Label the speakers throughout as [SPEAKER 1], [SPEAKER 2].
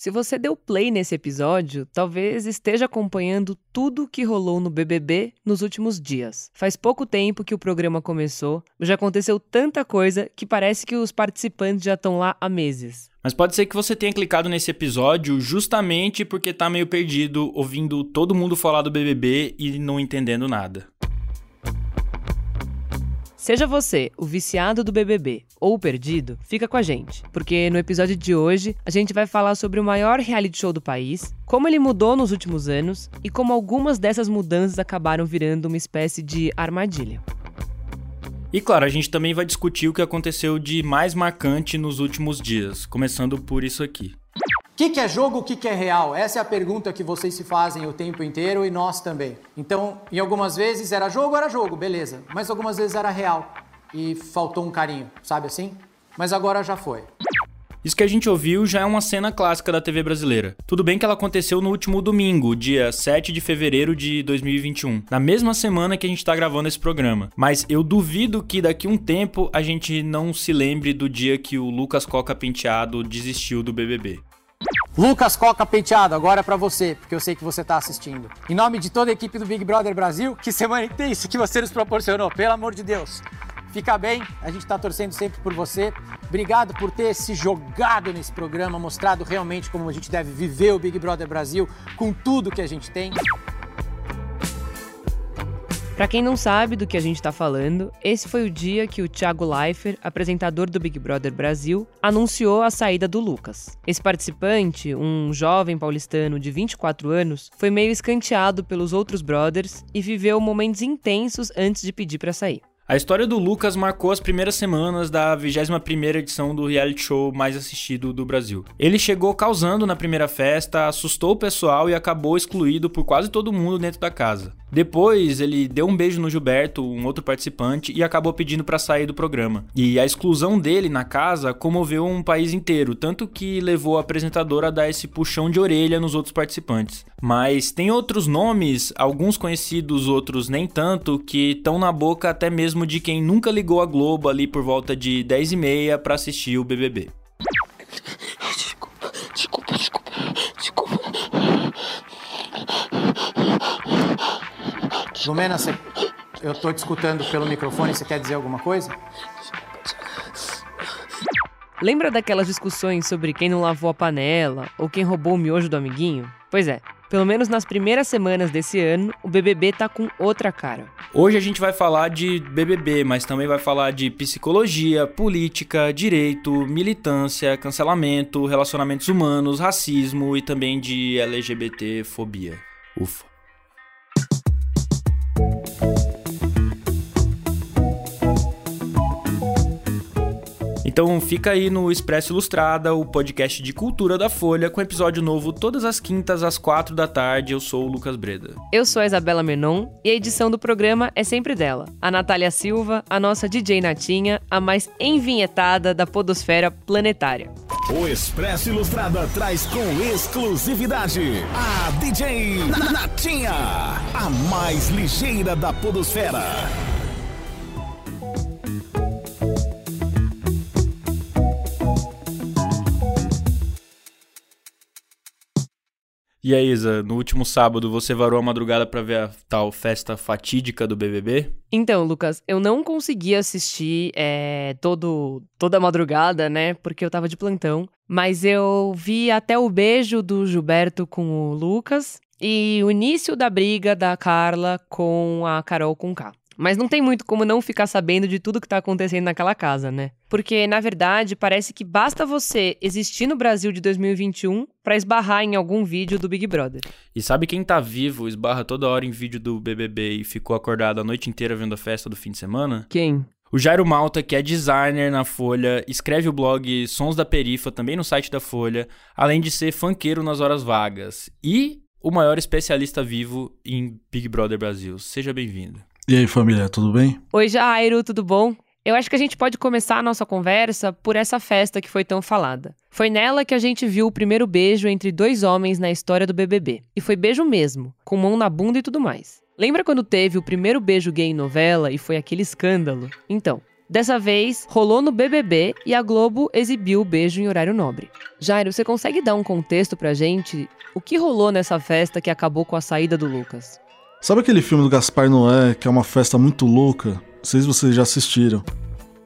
[SPEAKER 1] Se você deu play nesse episódio, talvez esteja acompanhando tudo o que rolou no BBB nos últimos dias. Faz pouco tempo que o programa começou, já aconteceu tanta coisa que parece que os participantes já estão lá há meses.
[SPEAKER 2] Mas pode ser que você tenha clicado nesse episódio justamente porque tá meio perdido ouvindo todo mundo falar do BBB e não entendendo nada.
[SPEAKER 1] Seja você o viciado do BBB ou o perdido, fica com a gente, porque no episódio de hoje a gente vai falar sobre o maior reality show do país, como ele mudou nos últimos anos e como algumas dessas mudanças acabaram virando uma espécie de armadilha.
[SPEAKER 2] E claro, a gente também vai discutir o que aconteceu de mais marcante nos últimos dias, começando por isso aqui.
[SPEAKER 3] O que, que, é jogo, o que, que é real? Essa é a pergunta que vocês se fazem o tempo inteiro e nós também. Então, em algumas vezes era jogo, era jogo, beleza. Mas algumas vezes era real e faltou um carinho, sabe assim? Mas agora já foi.
[SPEAKER 2] Isso que a gente ouviu já é uma cena clássica da TV brasileira. Tudo bem que ela aconteceu no último domingo, dia 7 de fevereiro de 2021, na mesma semana que a gente tá gravando esse programa. Mas eu duvido que daqui um tempo a gente não se lembre do dia que o Lucas Coca Penteado desistiu do BBB.
[SPEAKER 3] Lucas Coca Penteado, agora é para você, porque eu sei que você está assistindo. Em nome de toda a equipe do Big Brother Brasil, que semana intensa que você nos proporcionou, pelo amor de Deus. Fica bem, a gente está torcendo sempre por você. Obrigado por ter se jogado nesse programa, mostrado realmente como a gente deve viver o Big Brother Brasil com tudo que a gente tem.
[SPEAKER 1] Para quem não sabe do que a gente está falando, esse foi o dia que o Thiago Leifert, apresentador do Big Brother Brasil, anunciou a saída do Lucas. Esse participante, um jovem paulistano de 24 anos, foi meio escanteado pelos outros brothers e viveu momentos intensos antes de pedir para sair.
[SPEAKER 2] A história do Lucas marcou as primeiras semanas da 21ª edição do reality show mais assistido do Brasil. Ele chegou causando na primeira festa, assustou o pessoal e acabou excluído por quase todo mundo dentro da casa. Depois, ele deu um beijo no Gilberto, um outro participante, e acabou pedindo para sair do programa. E a exclusão dele na casa comoveu um país inteiro, tanto que levou a apresentadora a dar esse puxão de orelha nos outros participantes. Mas tem outros nomes, alguns conhecidos, outros nem tanto, que estão na boca até mesmo de quem nunca ligou a Globo ali por volta de 10 e meia para assistir o BBB. Desculpa, desculpa, desculpa, desculpa.
[SPEAKER 3] Lumena, você... eu tô te escutando pelo microfone, você quer dizer alguma coisa?
[SPEAKER 1] Lembra daquelas discussões sobre quem não lavou a panela ou quem roubou o miojo do amiguinho? Pois é, pelo menos nas primeiras semanas desse ano, o BBB tá com outra cara.
[SPEAKER 2] Hoje a gente vai falar de BBB, mas também vai falar de psicologia, política, direito, militância, cancelamento, relacionamentos humanos, racismo e também de LGBT fobia. Ufa. Então fica aí no Expresso Ilustrada, o podcast de cultura da Folha, com episódio novo todas as quintas às quatro da tarde. Eu sou o Lucas Breda.
[SPEAKER 1] Eu sou a Isabela Menon e a edição do programa é sempre dela. A Natália Silva, a nossa DJ Natinha, a mais envinhetada da podosfera planetária.
[SPEAKER 4] O Expresso Ilustrada traz com exclusividade a DJ Natinha, a mais ligeira da podosfera.
[SPEAKER 2] E aí, Isa, no último sábado você varou a madrugada para ver a tal festa fatídica do BBB?
[SPEAKER 1] Então, Lucas, eu não consegui assistir é, todo, toda a madrugada, né? Porque eu tava de plantão. Mas eu vi até o beijo do Gilberto com o Lucas e o início da briga da Carla com a Carol com K. Mas não tem muito como não ficar sabendo de tudo que tá acontecendo naquela casa, né? Porque, na verdade, parece que basta você existir no Brasil de 2021 para esbarrar em algum vídeo do Big Brother.
[SPEAKER 2] E sabe quem tá vivo, esbarra toda hora em vídeo do BBB e ficou acordado a noite inteira vendo a festa do fim de semana?
[SPEAKER 1] Quem?
[SPEAKER 2] O Jairo Malta, que é designer na Folha, escreve o blog Sons da Perifa, também no site da Folha, além de ser fanqueiro nas horas vagas. E o maior especialista vivo em Big Brother Brasil. Seja bem-vindo.
[SPEAKER 5] E aí, família, tudo bem?
[SPEAKER 1] Oi, Jairo, tudo bom? Eu acho que a gente pode começar a nossa conversa por essa festa que foi tão falada. Foi nela que a gente viu o primeiro beijo entre dois homens na história do BBB. E foi beijo mesmo, com mão na bunda e tudo mais. Lembra quando teve o primeiro beijo gay em novela e foi aquele escândalo? Então, Dessa vez, rolou no BBB e a Globo exibiu o beijo em horário nobre. Jairo, você consegue dar um contexto pra gente? O que rolou nessa festa que acabou com a saída do Lucas?
[SPEAKER 5] Sabe aquele filme do Gaspar Noé, que é uma festa muito louca? Não sei se vocês já assistiram.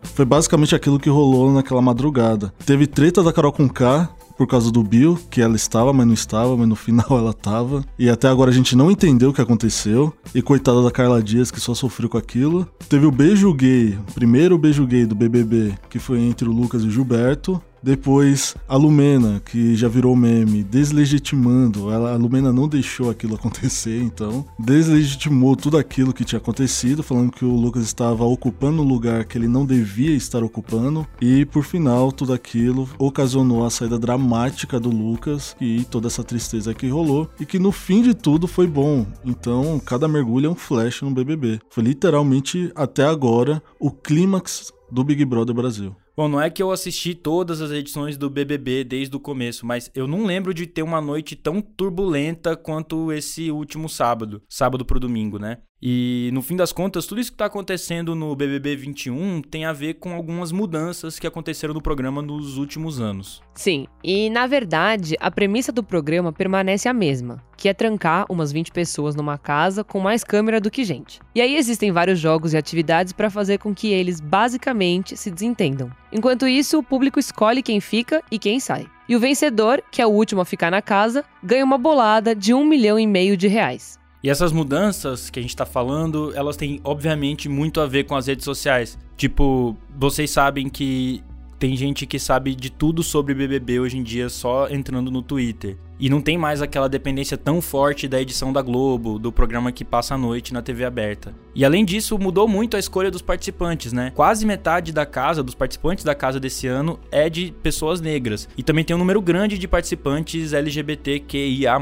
[SPEAKER 5] Foi basicamente aquilo que rolou naquela madrugada. Teve treta da Carol com K por causa do Bill, que ela estava, mas não estava, mas no final ela estava. E até agora a gente não entendeu o que aconteceu. E coitada da Carla Dias, que só sofreu com aquilo. Teve o beijo gay, o primeiro beijo gay do BBB, que foi entre o Lucas e o Gilberto. Depois, a Lumena, que já virou meme, deslegitimando. Ela, a Lumena não deixou aquilo acontecer, então. Deslegitimou tudo aquilo que tinha acontecido, falando que o Lucas estava ocupando um lugar que ele não devia estar ocupando. E, por final, tudo aquilo ocasionou a saída dramática do Lucas e toda essa tristeza que rolou. E que no fim de tudo foi bom. Então, cada mergulho é um flash no BBB. Foi literalmente, até agora, o clímax do Big Brother Brasil.
[SPEAKER 2] Bom, não é que eu assisti todas as edições do BBB desde o começo, mas eu não lembro de ter uma noite tão turbulenta quanto esse último sábado, sábado pro domingo, né? E no fim das contas, tudo isso que está acontecendo no BBB 21 tem a ver com algumas mudanças que aconteceram no programa nos últimos anos.
[SPEAKER 1] Sim, e na verdade, a premissa do programa permanece a mesma, que é trancar umas 20 pessoas numa casa com mais câmera do que gente. E aí existem vários jogos e atividades para fazer com que eles basicamente se desentendam. Enquanto isso, o público escolhe quem fica e quem sai. E o vencedor, que é o último a ficar na casa, ganha uma bolada de um milhão e meio de reais.
[SPEAKER 2] E essas mudanças que a gente tá falando, elas têm obviamente muito a ver com as redes sociais. Tipo, vocês sabem que tem gente que sabe de tudo sobre BBB hoje em dia só entrando no Twitter. E não tem mais aquela dependência tão forte da edição da Globo, do programa que passa à noite na TV aberta. E além disso, mudou muito a escolha dos participantes, né? Quase metade da casa, dos participantes da casa desse ano, é de pessoas negras. E também tem um número grande de participantes LGBTQIA.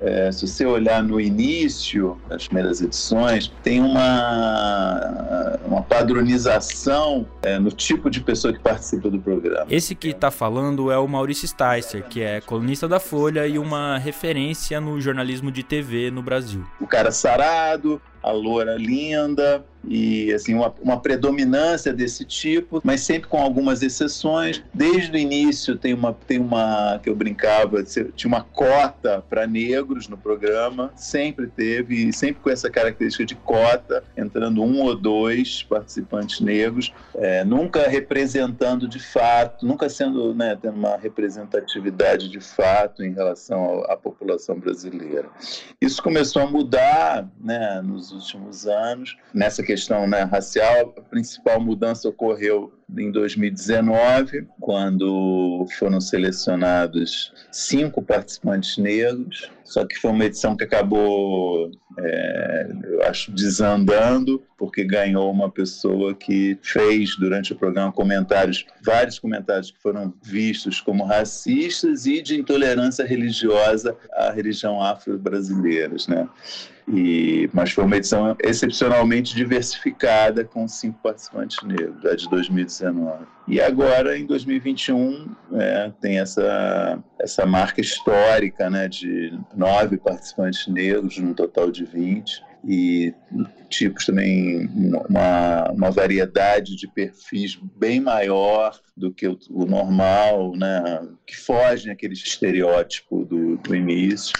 [SPEAKER 6] É, se você olhar no início das primeiras edições, tem uma, uma padronização é, no tipo de pessoa que participa do programa.
[SPEAKER 2] Esse que está falando é o Maurício Sticer, que é colunista da Folha e uma referência no jornalismo de TV no Brasil.
[SPEAKER 6] O cara sarado, a loura linda e assim uma, uma, predominância desse tipo, mas sempre com algumas exceções. Desde o início tem uma tem uma que eu brincava, tinha uma cota para negros no programa, sempre teve, sempre com essa característica de cota, entrando um ou dois participantes negros, é, nunca representando de fato, nunca sendo, né, tendo uma representatividade de fato em relação à população brasileira. Isso começou a mudar, né, nos últimos anos. Nessa questão né, racial, a principal mudança ocorreu em 2019, quando foram selecionados cinco participantes negros. Só que foi uma edição que acabou, é, eu acho, desandando, porque ganhou uma pessoa que fez durante o programa comentários, vários comentários que foram vistos como racistas e de intolerância religiosa à religião afro-brasileira, né? E, mas foi uma edição excepcionalmente diversificada, com cinco participantes negros, a de 2019. E agora, em 2021, é, tem essa, essa marca histórica né, de nove participantes negros, num total de 20 e tipos também uma, uma variedade de perfis bem maior do que o, o normal, né, que fogem aquele estereótipo do, do início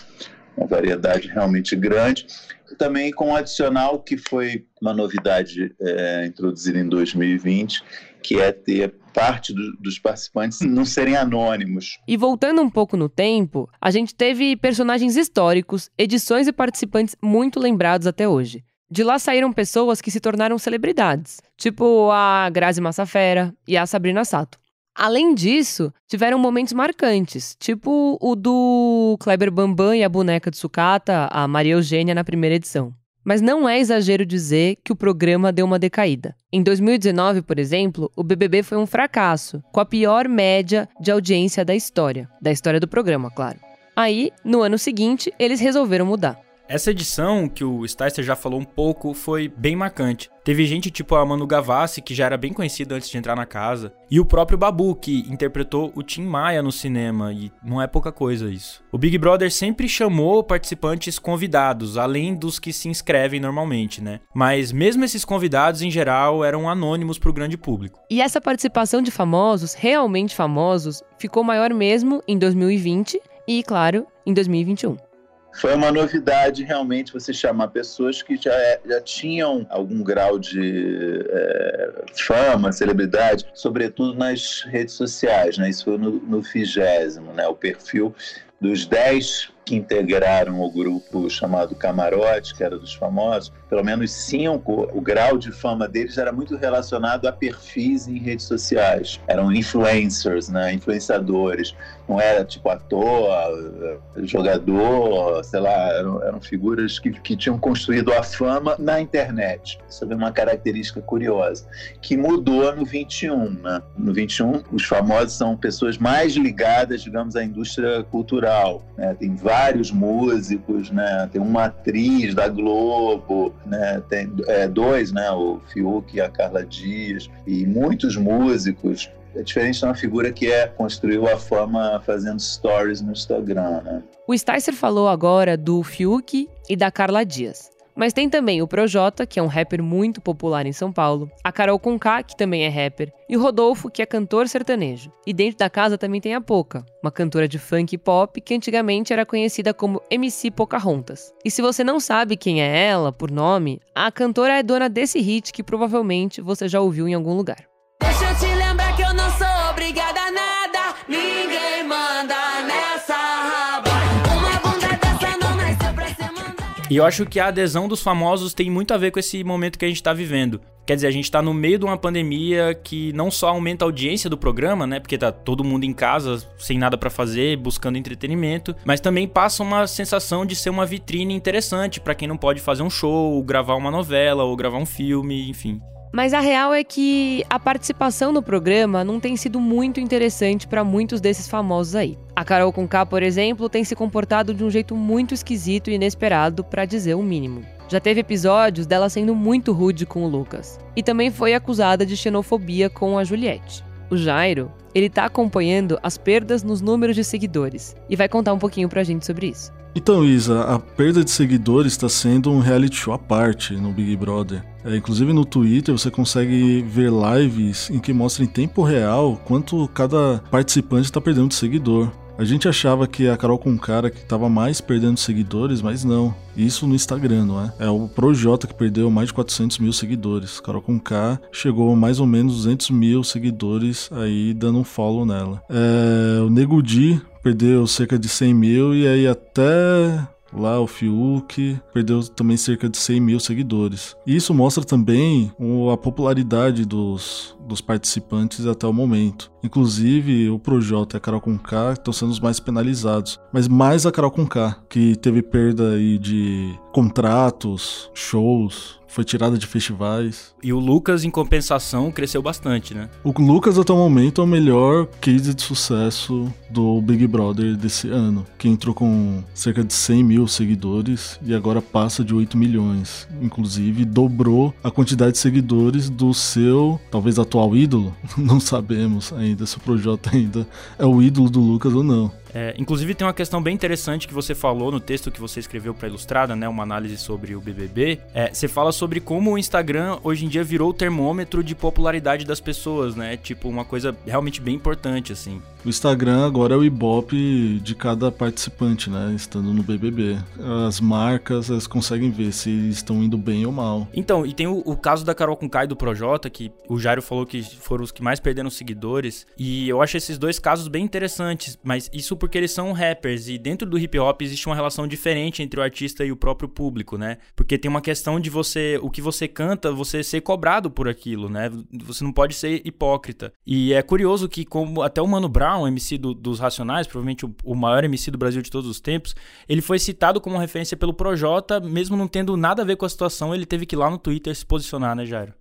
[SPEAKER 6] uma variedade realmente grande. E também com um adicional que foi uma novidade é, introduzida em 2020, que é ter parte do, dos participantes não serem anônimos.
[SPEAKER 1] E voltando um pouco no tempo, a gente teve personagens históricos, edições e participantes muito lembrados até hoje. De lá saíram pessoas que se tornaram celebridades, tipo a Grazi Massafera e a Sabrina Sato. Além disso, tiveram momentos marcantes, tipo o do Kleber Bambam e a boneca de sucata, a Maria Eugênia, na primeira edição. Mas não é exagero dizer que o programa deu uma decaída. Em 2019, por exemplo, o BBB foi um fracasso, com a pior média de audiência da história. Da história do programa, claro. Aí, no ano seguinte, eles resolveram mudar.
[SPEAKER 2] Essa edição, que o Sticer já falou um pouco, foi bem marcante. Teve gente tipo a Manu Gavassi, que já era bem conhecida antes de entrar na casa, e o próprio Babu, que interpretou o Tim Maia no cinema, e não é pouca coisa isso. O Big Brother sempre chamou participantes convidados, além dos que se inscrevem normalmente, né? Mas mesmo esses convidados, em geral, eram anônimos para o grande público.
[SPEAKER 1] E essa participação de famosos, realmente famosos, ficou maior mesmo em 2020 e, claro, em 2021
[SPEAKER 6] foi uma novidade realmente você chamar pessoas que já, é, já tinham algum grau de é, fama, celebridade, sobretudo nas redes sociais, né? Isso foi no vigésimo, né? O perfil dos 10 que integraram o grupo chamado Camarote, que era dos famosos, pelo menos cinco, o grau de fama deles era muito relacionado a perfis em redes sociais. Eram influencers, né? influenciadores. Não era tipo ator, jogador, sei lá, eram, eram figuras que, que tinham construído a fama na internet. Isso é uma característica curiosa, que mudou no 21. Né? No 21, os famosos são pessoas mais ligadas, digamos, à indústria cultural. Né? Tem vários músicos, né? tem uma atriz da Globo, né? Tem é, dois, né? O Fiuk e a Carla Dias, e muitos músicos. É diferente de uma figura que é construiu a fama fazendo stories no Instagram, né?
[SPEAKER 1] O Sticer falou agora do Fiuk e da Carla Dias. Mas tem também o Projota, que é um rapper muito popular em São Paulo, a Carol Conká, que também é rapper, e o Rodolfo, que é cantor sertanejo. E dentro da casa também tem a Poca, uma cantora de funk e pop que antigamente era conhecida como MC Pocahontas. E se você não sabe quem é ela, por nome, a cantora é dona desse hit que provavelmente você já ouviu em algum lugar. Deixa eu te lembrar que eu não sou obrigada a nada, ninguém
[SPEAKER 2] E eu acho que a adesão dos famosos tem muito a ver com esse momento que a gente tá vivendo. Quer dizer, a gente tá no meio de uma pandemia que não só aumenta a audiência do programa, né? Porque tá todo mundo em casa, sem nada para fazer, buscando entretenimento, mas também passa uma sensação de ser uma vitrine interessante para quem não pode fazer um show, gravar uma novela ou gravar um filme, enfim.
[SPEAKER 1] Mas a real é que a participação no programa não tem sido muito interessante para muitos desses famosos aí. A Carol Conká, por exemplo, tem se comportado de um jeito muito esquisito e inesperado, para dizer o mínimo. Já teve episódios dela sendo muito rude com o Lucas. E também foi acusada de xenofobia com a Juliette. O Jairo, ele tá acompanhando as perdas nos números de seguidores e vai contar um pouquinho pra gente sobre isso.
[SPEAKER 5] Então, Isa, a perda de seguidores está sendo um reality show à parte no Big Brother. É, inclusive no Twitter você consegue ver lives em que mostra em tempo real quanto cada participante está perdendo de seguidor. A gente achava que a Carol com cara que estava mais perdendo seguidores, mas não. Isso no Instagram, não é? É o Projota que perdeu mais de 400 mil seguidores. Carol com K chegou a mais ou menos 200 mil seguidores aí dando um follow nela. É, o Nego Di perdeu cerca de 100 mil e aí até Lá o Fiuk perdeu também cerca de 100 mil seguidores. E isso mostra também a popularidade dos, dos participantes até o momento. Inclusive, o Projota e a Carol Conká estão sendo os mais penalizados. Mas mais a Carol Conká, que teve perda aí de contratos, shows, foi tirada de festivais.
[SPEAKER 2] E o Lucas, em compensação, cresceu bastante, né?
[SPEAKER 5] O Lucas, até o momento, é o melhor case de sucesso do Big Brother desse ano, que entrou com cerca de 100 mil seguidores e agora passa de 8 milhões. Inclusive, dobrou a quantidade de seguidores do seu, talvez, atual ídolo. Não sabemos ainda se o Projota ainda é o ídolo do Lucas ou não.
[SPEAKER 2] É, inclusive tem uma questão bem interessante que você falou no texto que você escreveu para Ilustrada, né, uma análise sobre o BBB. É, você fala sobre como o Instagram hoje em dia virou o termômetro de popularidade das pessoas, né? Tipo uma coisa realmente bem importante assim.
[SPEAKER 5] O Instagram agora é o ibope de cada participante, né? Estando no BBB. As marcas elas conseguem ver se estão indo bem ou mal.
[SPEAKER 2] Então, e tem o, o caso da Carol com Kai do Projota, que o Jairo falou que foram os que mais perderam seguidores. E eu acho esses dois casos bem interessantes, mas isso porque eles são rappers. E dentro do hip hop existe uma relação diferente entre o artista e o próprio público, né? Porque tem uma questão de você, o que você canta, você ser cobrado por aquilo, né? Você não pode ser hipócrita. E é curioso que, como até o Mano Brown Brown, MC do, dos Racionais, provavelmente o, o, maior MC do Brasil de todos os tempos, ele foi citado como referência pelo Projota, mesmo não tendo nada a ver com a situação, ele teve que ir lá no Twitter se posicionar, né, Jairo?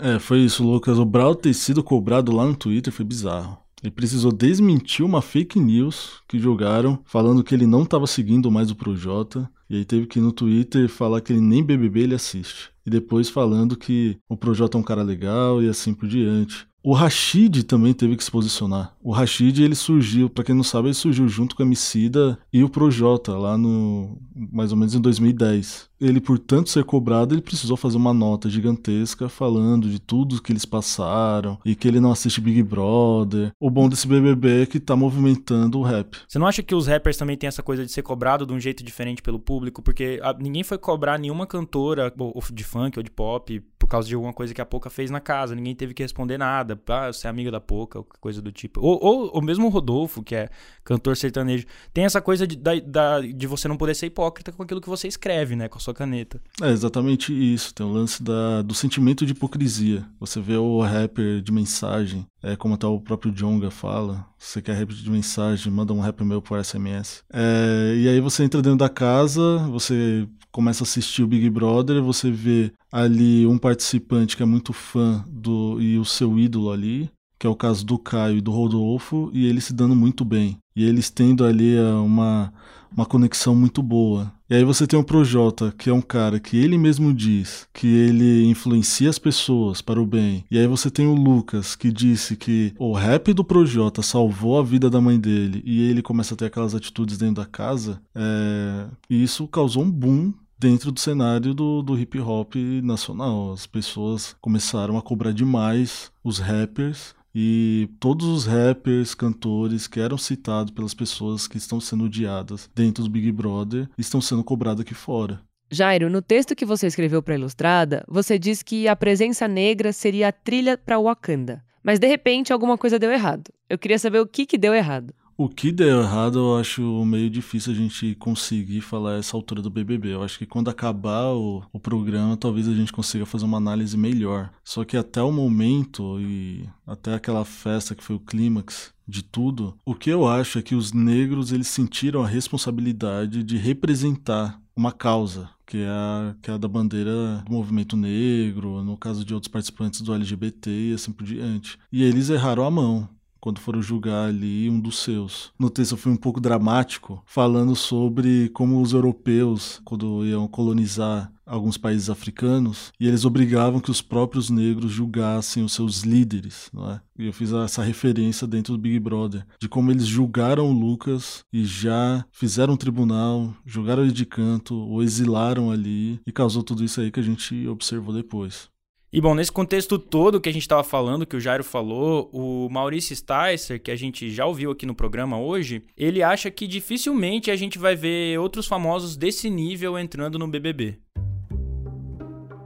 [SPEAKER 5] É, foi isso, Lucas. O Brown ter sido cobrado lá no Twitter foi bizarro. Ele precisou desmentir uma fake news que jogaram falando que ele não estava seguindo mais o Projota. E aí teve que ir no Twitter falar que ele nem BBB ele assiste. E depois falando que o Projota é um cara legal e assim por diante. O Rashid também teve que se posicionar. O Rashid, ele surgiu, para quem não sabe, ele surgiu junto com a Emicida e o Projota, lá no mais ou menos em 2010. Ele, por tanto ser cobrado, ele precisou fazer uma nota gigantesca falando de tudo que eles passaram e que ele não assiste Big Brother. O bom desse BBB é que tá movimentando o rap.
[SPEAKER 2] Você não acha que os rappers também têm essa coisa de ser cobrado de um jeito diferente pelo público? Porque a, ninguém foi cobrar nenhuma cantora de funk ou de pop por causa de alguma coisa que a Poca fez na casa. Ninguém teve que responder nada. Ah, você é amiga da Poca, coisa do tipo. Ou, ou, ou mesmo o Rodolfo, que é cantor sertanejo. Tem essa coisa de, da, da, de você não poder ser hipócrita com aquilo que você escreve, né? Com a sua caneta.
[SPEAKER 5] É exatamente isso. Tem o lance da, do sentimento de hipocrisia. Você vê o rapper de mensagem, é como até o próprio Jonga fala. Você quer rap de mensagem, manda um rap meu por SMS. É, e aí você entra dentro da casa, você começa a assistir o Big Brother, você vê ali um participante que é muito fã do e o seu ídolo ali, que é o caso do Caio e do Rodolfo, e eles se dando muito bem. E eles tendo ali é, uma, uma conexão muito boa. E aí você tem o Projota, que é um cara que ele mesmo diz que ele influencia as pessoas para o bem. E aí você tem o Lucas, que disse que o rap do Projota salvou a vida da mãe dele. E ele começa a ter aquelas atitudes dentro da casa. É... E isso causou um boom dentro do cenário do, do hip hop nacional. As pessoas começaram a cobrar demais os rappers e todos os rappers, cantores que eram citados pelas pessoas que estão sendo odiadas dentro do Big Brother estão sendo cobrados aqui fora.
[SPEAKER 1] Jairo, no texto que você escreveu para Ilustrada, você diz que a presença negra seria a trilha para Wakanda. Mas de repente alguma coisa deu errado. Eu queria saber o que, que deu errado.
[SPEAKER 5] O que deu errado, eu acho meio difícil a gente conseguir falar essa altura do BBB. Eu acho que quando acabar o, o programa, talvez a gente consiga fazer uma análise melhor. Só que até o momento e até aquela festa que foi o clímax de tudo, o que eu acho é que os negros eles sentiram a responsabilidade de representar uma causa, que é, a, que é a da bandeira do movimento negro, no caso de outros participantes do LGBT e assim por diante. E eles erraram a mão quando foram julgar ali um dos seus. No texto foi um pouco dramático, falando sobre como os europeus, quando iam colonizar alguns países africanos, e eles obrigavam que os próprios negros julgassem os seus líderes, não é? E eu fiz essa referência dentro do Big Brother, de como eles julgaram o Lucas e já fizeram um tribunal, julgaram ele de canto, o exilaram ali, e causou tudo isso aí que a gente observou depois.
[SPEAKER 2] E bom, nesse contexto todo que a gente estava falando, que o Jairo falou, o Maurício Sticer, que a gente já ouviu aqui no programa hoje, ele acha que dificilmente a gente vai ver outros famosos desse nível entrando no BBB.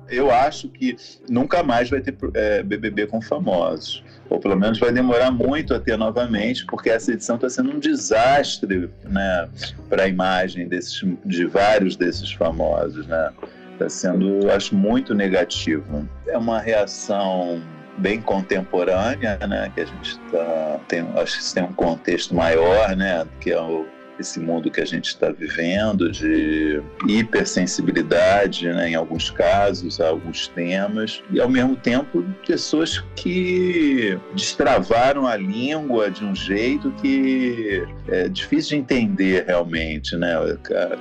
[SPEAKER 6] Eu acho que nunca mais vai ter é, BBB com famosos. Ou pelo menos vai demorar muito a ter novamente, porque essa edição está sendo um desastre né, para a imagem desses, de vários desses famosos. Né? Está sendo, acho, muito negativo. É uma reação bem contemporânea, né? Que a gente está tem, acho que tem um contexto maior, né? Que é o esse mundo que a gente está vivendo de hipersensibilidade, né, em alguns casos, a alguns temas, e ao mesmo tempo pessoas que destravaram a língua de um jeito que é difícil de entender realmente, né?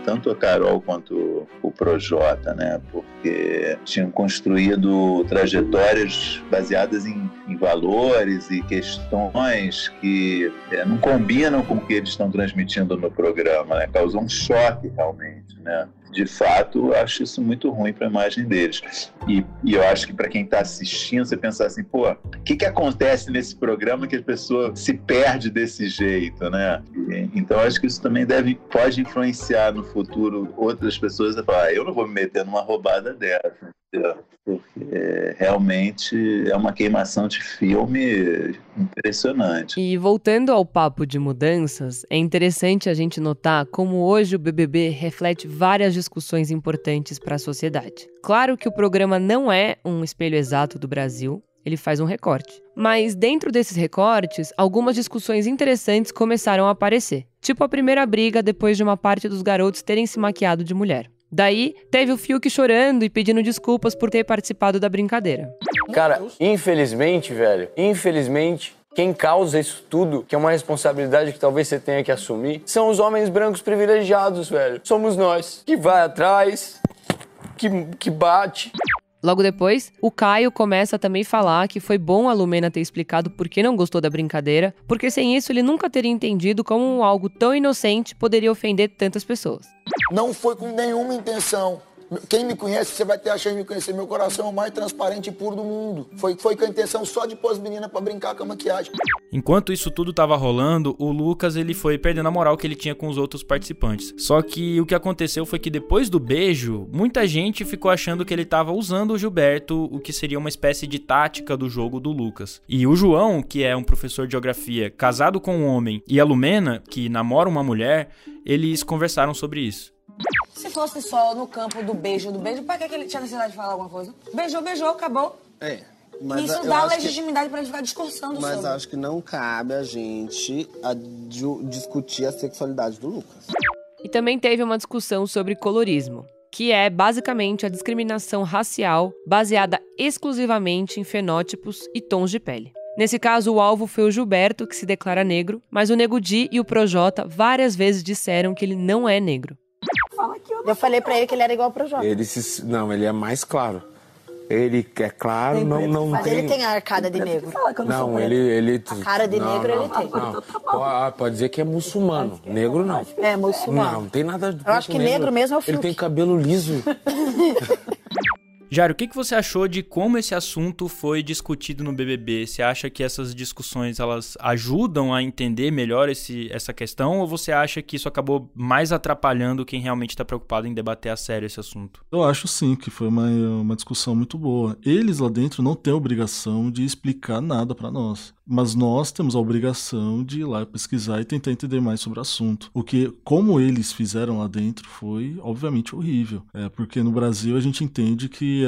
[SPEAKER 6] Tanto a Carol quanto o Projota, né? Porque tinham construído trajetórias baseadas em, em valores e questões que é, não combinam com o que eles estão transmitindo no programa, né? Causou um choque realmente, né? De fato, acho isso muito ruim para a imagem deles. E, e, eu acho que para quem está assistindo, você pensar assim, pô, o que, que acontece nesse programa que a pessoa se perde desse jeito, né? Então, acho que isso também deve, pode influenciar no futuro outras pessoas a falar, ah, eu não vou me meter numa roubada dessa porque realmente é uma queimação de filme impressionante.
[SPEAKER 1] E voltando ao papo de mudanças, é interessante a gente notar como hoje o BBB reflete várias importantes para a sociedade. Claro que o programa não é um espelho exato do Brasil, ele faz um recorte. Mas dentro desses recortes, algumas discussões interessantes começaram a aparecer. Tipo a primeira briga depois de uma parte dos garotos terem se maquiado de mulher. Daí, teve o Fiuk chorando e pedindo desculpas por ter participado da brincadeira.
[SPEAKER 7] Cara, infelizmente, velho, infelizmente, Quem causa isso tudo, que é uma responsabilidade que talvez você tenha que assumir, são os homens brancos privilegiados, velho. Somos nós. Que vai atrás, que, que bate.
[SPEAKER 1] Logo depois, o Caio começa a também falar que foi bom a Lumena ter explicado por que não gostou da brincadeira, porque sem isso ele nunca teria entendido como algo tão inocente poderia ofender tantas pessoas.
[SPEAKER 8] Não foi com nenhuma intenção. Quem me conhece, você vai ter a chance de me conhecer. Meu coração é o mais transparente e puro do mundo. Foi, foi com a intenção só de pôr as meninas pra brincar com a maquiagem.
[SPEAKER 2] Enquanto isso tudo tava rolando, o Lucas ele foi perdendo a moral que ele tinha com os outros participantes. Só que o que aconteceu foi que depois do beijo, muita gente ficou achando que ele tava usando o Gilberto, o que seria uma espécie de tática do jogo do Lucas. E o João, que é um professor de geografia casado com um homem, e a Lumena, que namora uma mulher, eles conversaram sobre isso.
[SPEAKER 9] Se fosse só no campo do beijo, do beijo, pra que, que ele tinha necessidade de falar alguma coisa? Beijou, beijou, acabou.
[SPEAKER 10] É. Mas
[SPEAKER 9] Isso dá
[SPEAKER 10] acho que-
[SPEAKER 9] legitimidade pra ele ficar discursando
[SPEAKER 10] Mas
[SPEAKER 9] sobre.
[SPEAKER 10] acho que não cabe a gente a ju- discutir a sexualidade do Lucas.
[SPEAKER 1] E também teve uma discussão sobre colorismo, que é basicamente a discriminação racial baseada exclusivamente em fenótipos e tons de pele. Nesse caso, o alvo foi o Gilberto, que se declara negro, mas o Nego Di e o Projota várias vezes disseram que ele não é negro.
[SPEAKER 9] Eu falei pra ele que ele era igual pro Jota.
[SPEAKER 11] Ele se, não, ele é mais claro. Ele é claro, não, não
[SPEAKER 9] Mas
[SPEAKER 11] tem.
[SPEAKER 9] ele tem a arcada de negro.
[SPEAKER 11] Não, ele, ele.
[SPEAKER 9] A cara de
[SPEAKER 11] não,
[SPEAKER 9] negro
[SPEAKER 11] não,
[SPEAKER 9] ele tem.
[SPEAKER 11] Não. Pode, pode dizer que é muçulmano. Negro não.
[SPEAKER 9] É, muçulmano.
[SPEAKER 11] Não, não tem nada.
[SPEAKER 9] Eu acho que negro mesmo é o
[SPEAKER 11] Ele
[SPEAKER 9] Fiuk.
[SPEAKER 11] tem cabelo liso.
[SPEAKER 2] Jário, o que, você achou de como esse assunto foi discutido no BBB? Você acha que essas discussões elas ajudam a entender melhor esse, essa questão ou você acha que isso acabou mais atrapalhando quem realmente está preocupado em debater a sério esse assunto?
[SPEAKER 5] Eu acho sim que foi uma, uma discussão muito boa. Eles lá dentro não têm obrigação de explicar nada pra nós. Mas nós temos a obrigação de ir lá pesquisar e tentar entender mais sobre o assunto. O que, como eles fizeram lá dentro, foi obviamente horrível. É, porque no Brasil a gente entende que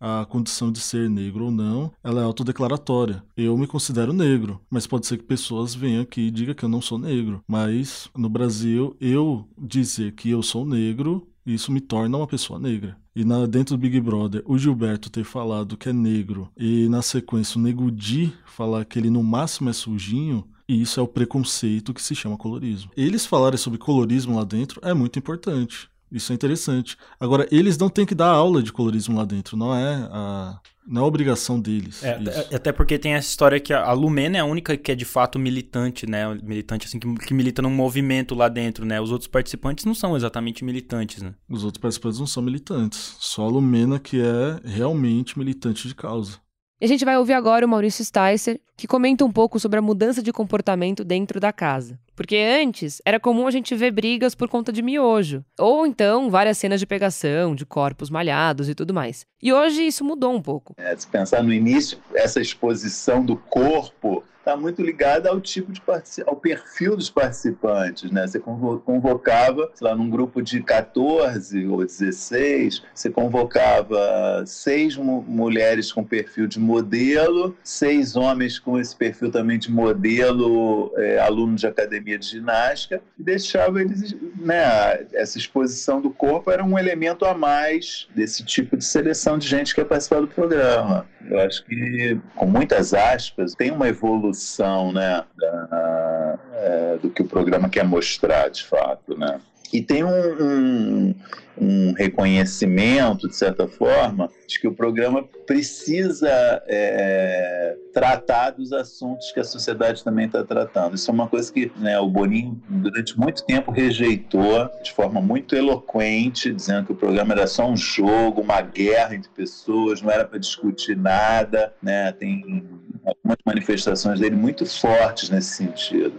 [SPEAKER 5] a, a condição de ser negro ou não, ela é autodeclaratória. Eu me considero negro, mas pode ser que pessoas venham aqui e digam que eu não sou negro. Mas no Brasil, eu dizer que eu sou negro isso me torna uma pessoa negra. E na, dentro do Big Brother, o Gilberto ter falado que é negro e na sequência o Nego Di falar que ele no máximo é sujinho, e isso é o preconceito que se chama colorismo. Eles falarem sobre colorismo lá dentro é muito importante. Isso é interessante. Agora, eles não têm que dar aula de colorismo lá dentro, não é a, não é a obrigação deles.
[SPEAKER 2] É,
[SPEAKER 5] isso.
[SPEAKER 2] até- porque tem essa história que a a Lumena é a única que é de fato militante, né? Militante assim que, que milita num movimento lá dentro, né? Os outros participantes não são exatamente militantes, né?
[SPEAKER 5] Os outros participantes não são militantes. Só a Lumena que é realmente militante de causa.
[SPEAKER 1] E a gente vai ouvir agora o Maurício Sticer, que comenta um pouco sobre a mudança de comportamento dentro da casa. Porque antes era comum a gente ver brigas por conta de miojo, ou então várias cenas de pegação, de corpos malhados e tudo mais. E hoje isso mudou um pouco.
[SPEAKER 6] É, se pensar no início, essa exposição do corpo está muito ligada ao tipo de ao perfil dos participantes, né? Você convo- convocava, sei lá, num grupo de 14 ou 16, você convocava seis mu- mulheres com perfil de modelo, seis homens com esse perfil também de modelo, é, aluno de academia de ginástica, e deixava eles, né? Essa exposição do corpo era um elemento a mais desse tipo de seleção de gente que ia participar do programa. Eu acho que, com muitas aspas, tem uma evolução, né, da- é, do que o programa quer mostrar, de fato, né? E tem um, um- um reconhecimento, de certa forma, de que o programa precisa é, tratar dos assuntos que a sociedade também está tratando. Isso é uma coisa que né, o Boninho, durante muito tempo, rejeitou de forma muito eloquente, dizendo que o programa era só um jogo, uma guerra entre pessoas, não era para discutir nada. Né? Tem algumas manifestações dele muito fortes nesse sentido.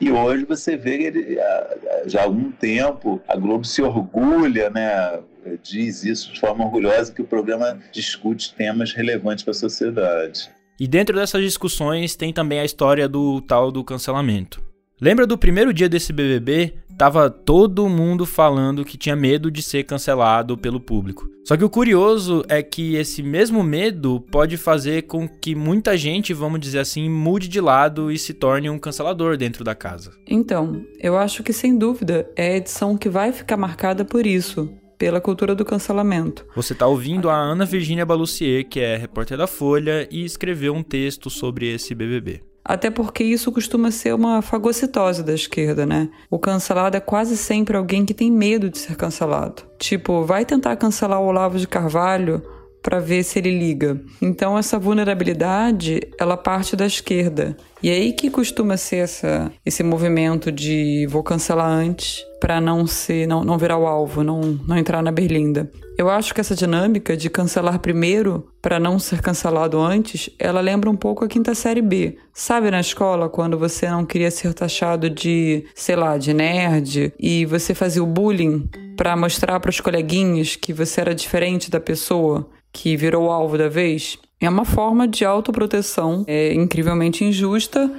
[SPEAKER 6] E hoje você vê ele, já há algum tempo, a Globo se orgulha, né? diz isso de forma orgulhosa, que o programa discute temas relevantes para a sociedade.
[SPEAKER 2] E dentro dessas discussões tem também a história do tal do cancelamento. Lembra do primeiro dia desse BBB? Tava todo mundo falando que tinha medo de ser cancelado pelo público. Só que o curioso é que esse mesmo medo pode fazer com que muita gente, vamos dizer assim, mude de lado e se torne um cancelador dentro da casa.
[SPEAKER 12] Então, eu acho que sem dúvida é a edição que vai ficar marcada por isso, pela cultura do cancelamento.
[SPEAKER 2] Você tá ouvindo a Ana Virginia Balussier, que é repórter da Folha e escreveu um texto sobre esse BBB.
[SPEAKER 12] Até porque isso costuma ser uma fagocitose da esquerda, né? O cancelado é quase sempre alguém que tem medo de ser cancelado. Tipo, vai tentar cancelar o Olavo de Carvalho para ver se ele liga. Então essa vulnerabilidade, ela parte da esquerda. E é aí que costuma ser essa, esse movimento de vou cancelar antes para não ser não, não virar o alvo, não, não entrar na berlinda. Eu acho que essa dinâmica de cancelar primeiro para não ser cancelado antes, ela lembra um pouco a quinta série B. Sabe na escola quando você não queria ser taxado de, sei lá, de nerd e você fazia o bullying para mostrar para os coleguinhas que você era diferente da pessoa que virou alvo da vez? É uma forma de autoproteção, é incrivelmente injusta,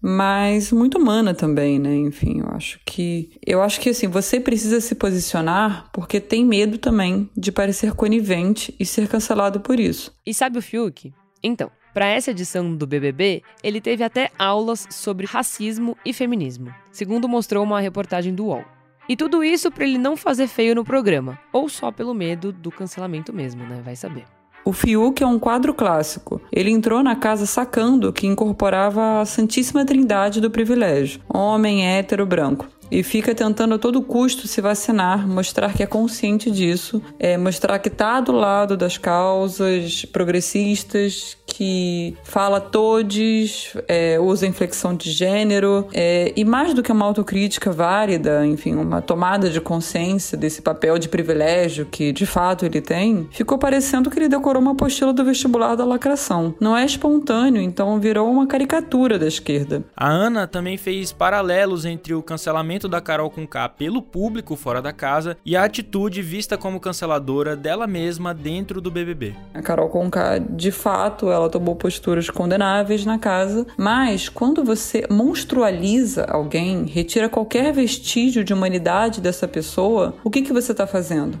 [SPEAKER 12] mas muito humana também, né? Enfim, eu acho que eu acho que assim, você precisa se posicionar porque tem medo também de parecer conivente e ser cancelado por isso.
[SPEAKER 1] E sabe o Fiuk? Então, para essa edição do BBB, ele teve até aulas sobre racismo e feminismo, segundo mostrou uma reportagem do UOL. E tudo isso para ele não fazer feio no programa, ou só pelo medo do cancelamento mesmo, né? Vai saber.
[SPEAKER 12] O Fiuk é um quadro clássico. Ele entrou na casa sacando que incorporava a Santíssima Trindade do privilégio: homem hétero branco e fica tentando a todo custo se vacinar, mostrar que é consciente disso, é, mostrar que está do lado das causas progressistas, que fala todes, é, usa inflexão de gênero, é, e mais do que uma autocrítica válida, enfim, uma tomada de consciência desse papel de privilégio que de fato ele tem, ficou parecendo que ele decorou uma apostila do vestibular da lacração. Não é espontâneo, então virou uma caricatura da esquerda.
[SPEAKER 2] A Ana também fez paralelos entre o cancelamento da Carol com K pelo público fora da casa e a atitude vista como canceladora dela mesma dentro do BBB.
[SPEAKER 12] A Carol Conká, de fato, ela tomou posturas condenáveis na casa, mas quando você monstrualiza alguém, retira qualquer vestígio de humanidade dessa pessoa, o que, que você está fazendo?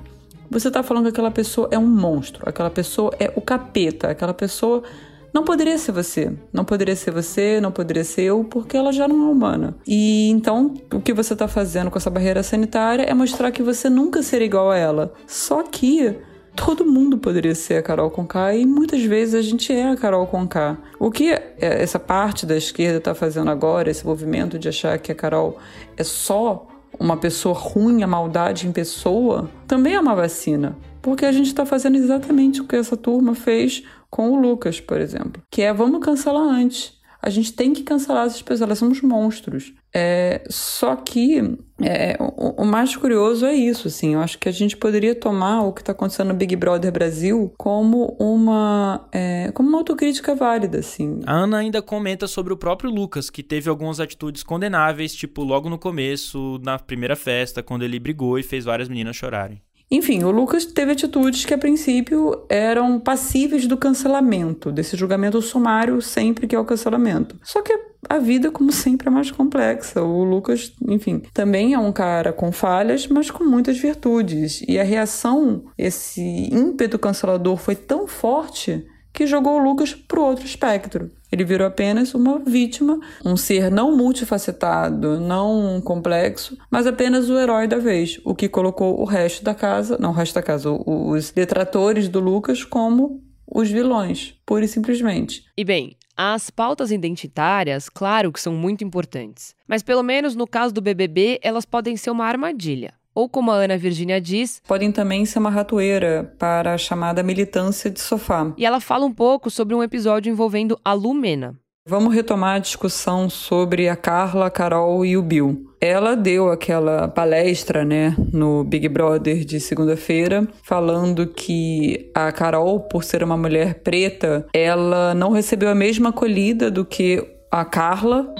[SPEAKER 12] Você está falando que aquela pessoa é um monstro, aquela pessoa é o capeta, aquela pessoa não poderia ser você. Não poderia ser você, não poderia ser eu, porque ela já não é humana. E então, o que você está fazendo com essa barreira sanitária é mostrar que você nunca será igual a ela. Só que todo mundo poderia ser a Carol Conká e muitas vezes a gente é a Carol Conká. O que essa parte da esquerda está fazendo agora, esse movimento de achar que a Carol é só uma pessoa ruim, a maldade em pessoa, também é uma vacina. Porque a gente está fazendo exatamente o que essa turma fez com o Lucas, por exemplo, que é vamos cancelar antes. A gente tem que cancelar essas pessoas, elas são os monstros. É, só que é, o, o, mais curioso é isso, assim. Eu acho que a gente poderia tomar o que está acontecendo no Big Brother Brasil como uma, é, como uma autocrítica válida, assim.
[SPEAKER 2] A Ana ainda comenta sobre o próprio Lucas, que teve algumas atitudes condenáveis, tipo logo no começo, na primeira festa, quando ele brigou e fez várias meninas chorarem.
[SPEAKER 12] Enfim, o Lucas teve atitudes que a princípio eram passíveis do cancelamento, desse julgamento sumário sempre que é o cancelamento. Só que a vida, como sempre, é mais complexa. O Lucas, enfim, também é um cara com falhas, mas com muitas virtudes. E a reação, esse ímpeto cancelador foi tão forte que jogou o Lucas para o outro espectro. Ele virou apenas uma vítima, um ser não multifacetado, não complexo, mas apenas o herói da vez, o que colocou o resto da casa, não o resto da casa, os detratores do Lucas como os vilões, pura e simplesmente.
[SPEAKER 1] E bem, as pautas identitárias, claro que são muito importantes, mas pelo menos no caso do BBB, elas podem ser uma armadilha ou como a Ana Virginia diz,
[SPEAKER 12] podem também ser uma ratoeira para a chamada militância de sofá.
[SPEAKER 1] E ela fala um pouco sobre um episódio envolvendo a Lumena.
[SPEAKER 12] Vamos retomar a discussão sobre a Carla, a Carol e o Bill. Ela deu aquela palestra, né, no Big Brother de segunda-feira, falando que a Carol, por ser uma mulher preta, ela não recebeu a mesma acolhida do que a Carla.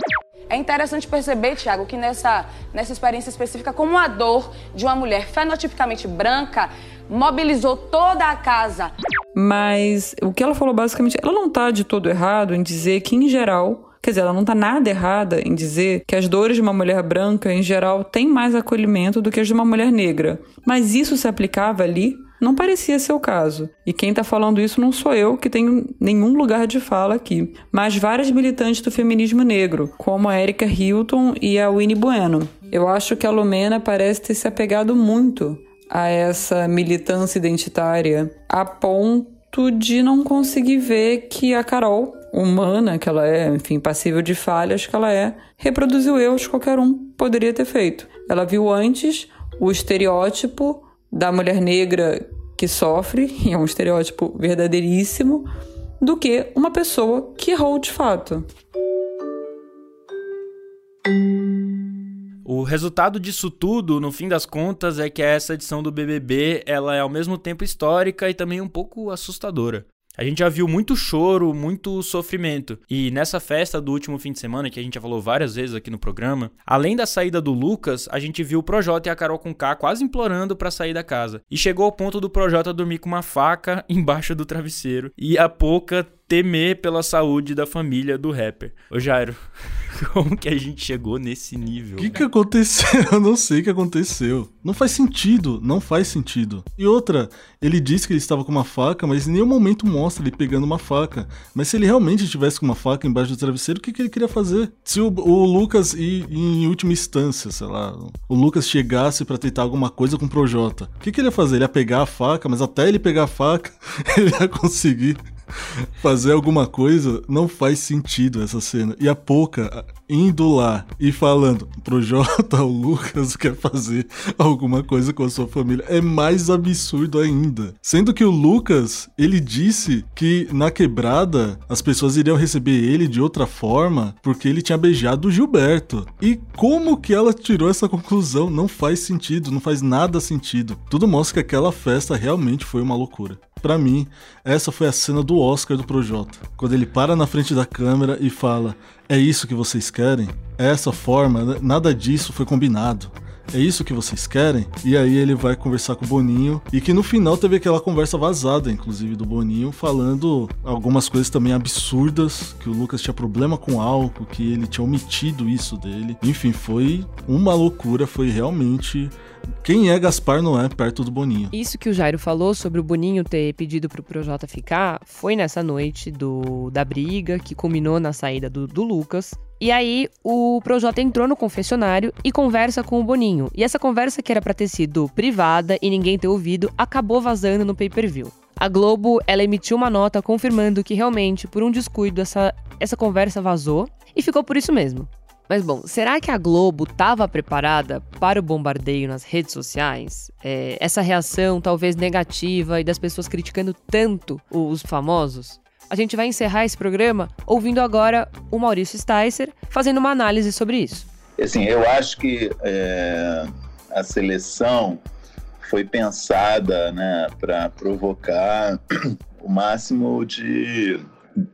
[SPEAKER 9] É interessante perceber, Tiago, que nessa, nessa experiência específica, como a dor de uma mulher fenotipicamente branca mobilizou toda a casa.
[SPEAKER 12] Mas o que ela falou basicamente, ela não está de todo errado em dizer que, em geral, Quer dizer, ela não está nada errada em dizer que as dores de uma mulher branca, em geral, têm mais acolhimento do que as de uma mulher negra. Mas isso se aplicava ali não parecia ser o caso. E quem está falando isso não sou eu, que tenho nenhum lugar de fala aqui, mas várias militantes do feminismo negro, como a Erika Hilton e a Winnie Bueno. Eu acho que a Lumena parece ter se apegado muito a essa militância identitária, a ponto de não conseguir ver que a Carol humana que ela é, enfim, passível de falhas que ela é, reproduziu erros que qualquer um poderia ter feito. Ela viu antes o estereótipo da mulher negra que sofre, e é um estereótipo verdadeiríssimo, do que uma pessoa que errou de fato.
[SPEAKER 2] O resultado disso tudo, no fim das contas, é que essa edição do BBB, ela é ao mesmo tempo histórica e também um pouco assustadora. A gente já viu muito choro, muito sofrimento. E nessa festa do último fim de semana, que a gente já falou várias vezes aqui no programa, além da saída do Lucas, a gente viu o Projota e a Carol com K quase implorando para sair da casa. E chegou ao ponto do Projota dormir com uma faca embaixo do travesseiro e a Pouca temer pela saúde da família do rapper. Ô Jairo, como que a gente chegou nesse nível?
[SPEAKER 5] O que, que aconteceu? Eu não sei o que aconteceu. Não faz sentido, não faz sentido. E outra, ele disse que ele estava com uma faca, mas em nenhum momento mostra ele pegando uma faca. Mas se ele realmente estivesse com uma faca embaixo do travesseiro, o que, que ele queria fazer? Se o, o Lucas, e, em última instância, sei lá, o Lucas chegasse para tentar alguma coisa com o Projota, o que, que ele ia fazer? Ele ia pegar a faca, mas até ele pegar a faca, ele ia conseguir fazer alguma coisa, não faz sentido essa cena. E a Poca indo lá e falando pro Jota, o Lucas quer fazer alguma coisa com a sua família, é mais absurdo ainda. Sendo que o Lucas, ele disse que na quebrada as pessoas iriam receber ele de outra forma porque ele tinha beijado o Gilberto. E como que ela tirou essa conclusão? Não faz sentido, não faz nada sentido. Tudo mostra que aquela festa realmente foi uma loucura. Para mim, essa foi a cena do Oscar do Projota. Quando ele para na frente da câmera e fala: É isso que vocês querem? Essa forma, nada disso foi combinado é isso que vocês querem? E aí ele vai conversar com o Boninho e que no final teve aquela conversa vazada, inclusive do Boninho, falando algumas coisas também absurdas, que o Lucas tinha problema com álcool, que ele tinha omitido isso dele. Enfim, foi uma loucura, foi realmente quem é Gaspar Noé perto do Boninho?
[SPEAKER 1] Isso que o Jairo falou sobre o Boninho ter pedido pro Projota ficar foi nessa noite do da briga que culminou na saída do, do Lucas. E aí o Projota entrou no confessionário e conversa com o Boninho. E essa conversa que era para ter sido privada e ninguém ter ouvido, acabou vazando no pay-per-view. A Globo, ela emitiu uma nota confirmando que realmente, por um descuido, essa, essa conversa vazou e ficou por isso mesmo. Mas bom, será que a Globo estava preparada para o bombardeio nas redes sociais? É, essa reação talvez negativa e das pessoas criticando tanto os famosos? A gente vai encerrar esse programa ouvindo agora o Maurício Sticer fazendo uma análise sobre isso.
[SPEAKER 6] Assim, eu acho que é, a seleção foi pensada né, para provocar o máximo de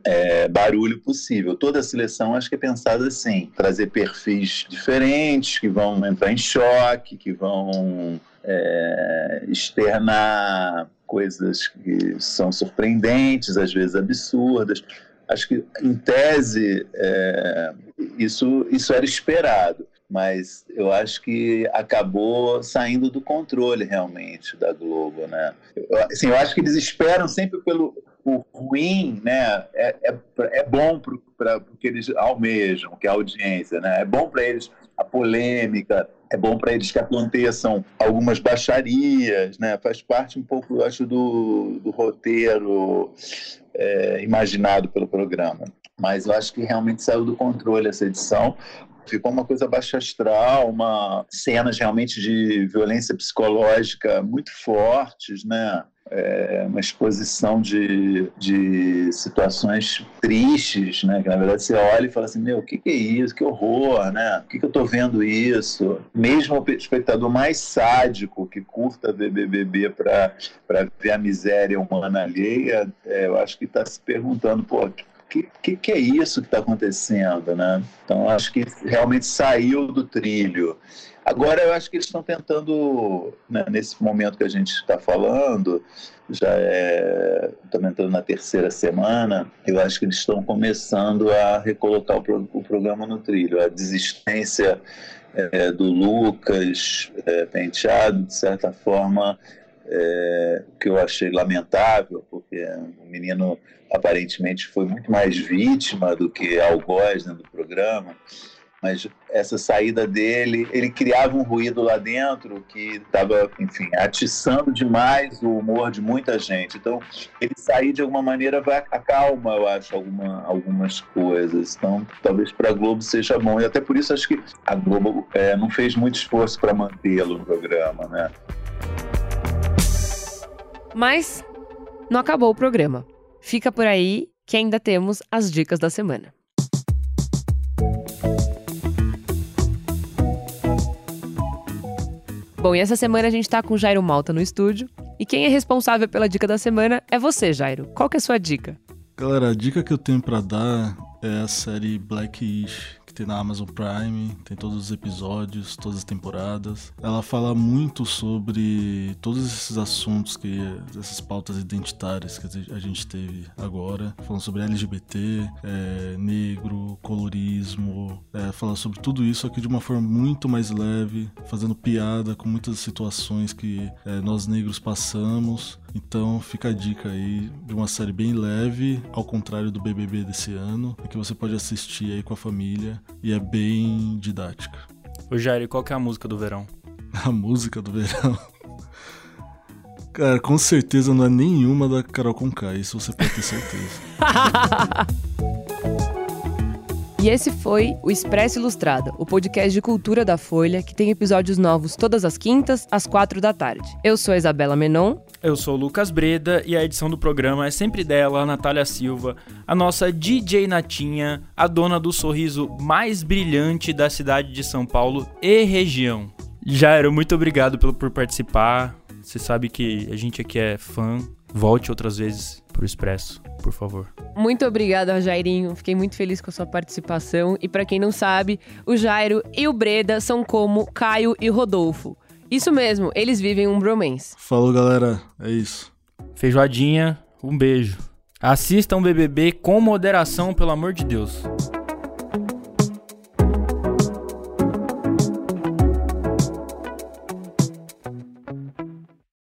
[SPEAKER 6] é, barulho possível. Toda a seleção acho que é pensada assim, trazer perfis diferentes que vão entrar em choque, que vão é, externar coisas que são surpreendentes, às vezes absurdas. Acho que, em tese, é, isso, isso era esperado, mas eu acho que acabou saindo do controle realmente da Globo, né? Eu, assim, eu acho que eles esperam sempre pelo o ruim, né? É, é, é bom para o que eles almejam, que é a audiência, né? É bom para eles a polêmica, é bom para eles que aconteçam algumas baixarias, né? Faz parte um pouco, eu acho, do, do roteiro é, imaginado pelo programa. Mas eu acho que realmente saiu do controle essa edição. Ficou uma coisa baixa astral, uma cenas realmente de violência psicológica muito fortes, né? É, uma exposição de, de situações tristes, né? Que na verdade você olha e fala assim, meu, o que, que é isso? Que horror, né? Por que, que eu estou vendo isso? Mesmo o espectador mais sádico que curta ver BBB para ver a miséria humana alheia, é, eu acho que está se perguntando, pô, que, que, que, é isso que está acontecendo, né? Então, acho que realmente saiu do trilho. Agora, eu acho que eles estão tentando, né, nesse momento que a gente está falando, já é, estamos entrando na terceira semana, eu acho que eles estão começando a recolocar o, pro, o programa no trilho. A desistência é, do Lucas é, Penteado, de certa forma, é, que eu achei lamentável, porque o menino aparentemente foi muito mais vítima do que algoz né, do programa mas essa saída dele, ele criava um ruído lá dentro que estava, enfim, atiçando demais o humor de muita gente. Então, ele sair de alguma maneira vai acalma, eu acho, alguma, algumas coisas. Então, talvez para a Globo seja bom. E até por isso acho que a Globo é, não fez muito esforço para mantê-lo no programa, né?
[SPEAKER 1] Mas não acabou o programa. Fica por aí que ainda temos as dicas da semana. Bom, e essa semana a gente tá com o Jairo Malta no estúdio. E quem é responsável pela dica da semana é você, Jairo. Qual que é a sua dica?
[SPEAKER 5] Galera, a dica que eu tenho para dar é a série Blackish, tem na Amazon Prime, tem todos os episódios, todas as temporadas. Ela fala muito sobre todos esses assuntos que essas pautas identitárias que a gente teve agora, falando sobre LGBT, é, negro, colorismo, é, fala sobre tudo isso aqui de uma forma muito mais leve, fazendo piada com muitas situações que é, nós negros passamos. Então fica a dica aí de uma série bem leve, ao contrário do BBB desse ano, que você pode assistir aí com a família e é bem didática.
[SPEAKER 2] Ô Jair, qual que é a música do verão?
[SPEAKER 5] A música do verão? Cara, com certeza não é nenhuma da Carol Conká, isso você pode ter certeza.
[SPEAKER 1] E esse foi o Expresso Ilustrada, o podcast de cultura da Folha, que tem episódios novos todas as quintas, às quatro da tarde. Eu sou a Isabela Menon.
[SPEAKER 2] Eu sou o Lucas Breda e a edição do programa é sempre dela, Natália Silva, a nossa DJ Natinha, a dona do sorriso mais brilhante da cidade de São Paulo e região. Jairo, muito obrigado pelo, por participar. Você sabe que a gente aqui é fã. Volte outras vezes pro Expresso por favor.
[SPEAKER 1] Muito obrigada, Jairinho. Fiquei muito feliz com a sua participação. E para quem não sabe, o Jairo e o Breda são como Caio e Rodolfo. Isso mesmo, eles vivem um bromance.
[SPEAKER 5] Falou, galera. É isso.
[SPEAKER 2] Feijoadinha, um beijo. Assistam BBB com moderação, pelo amor de Deus.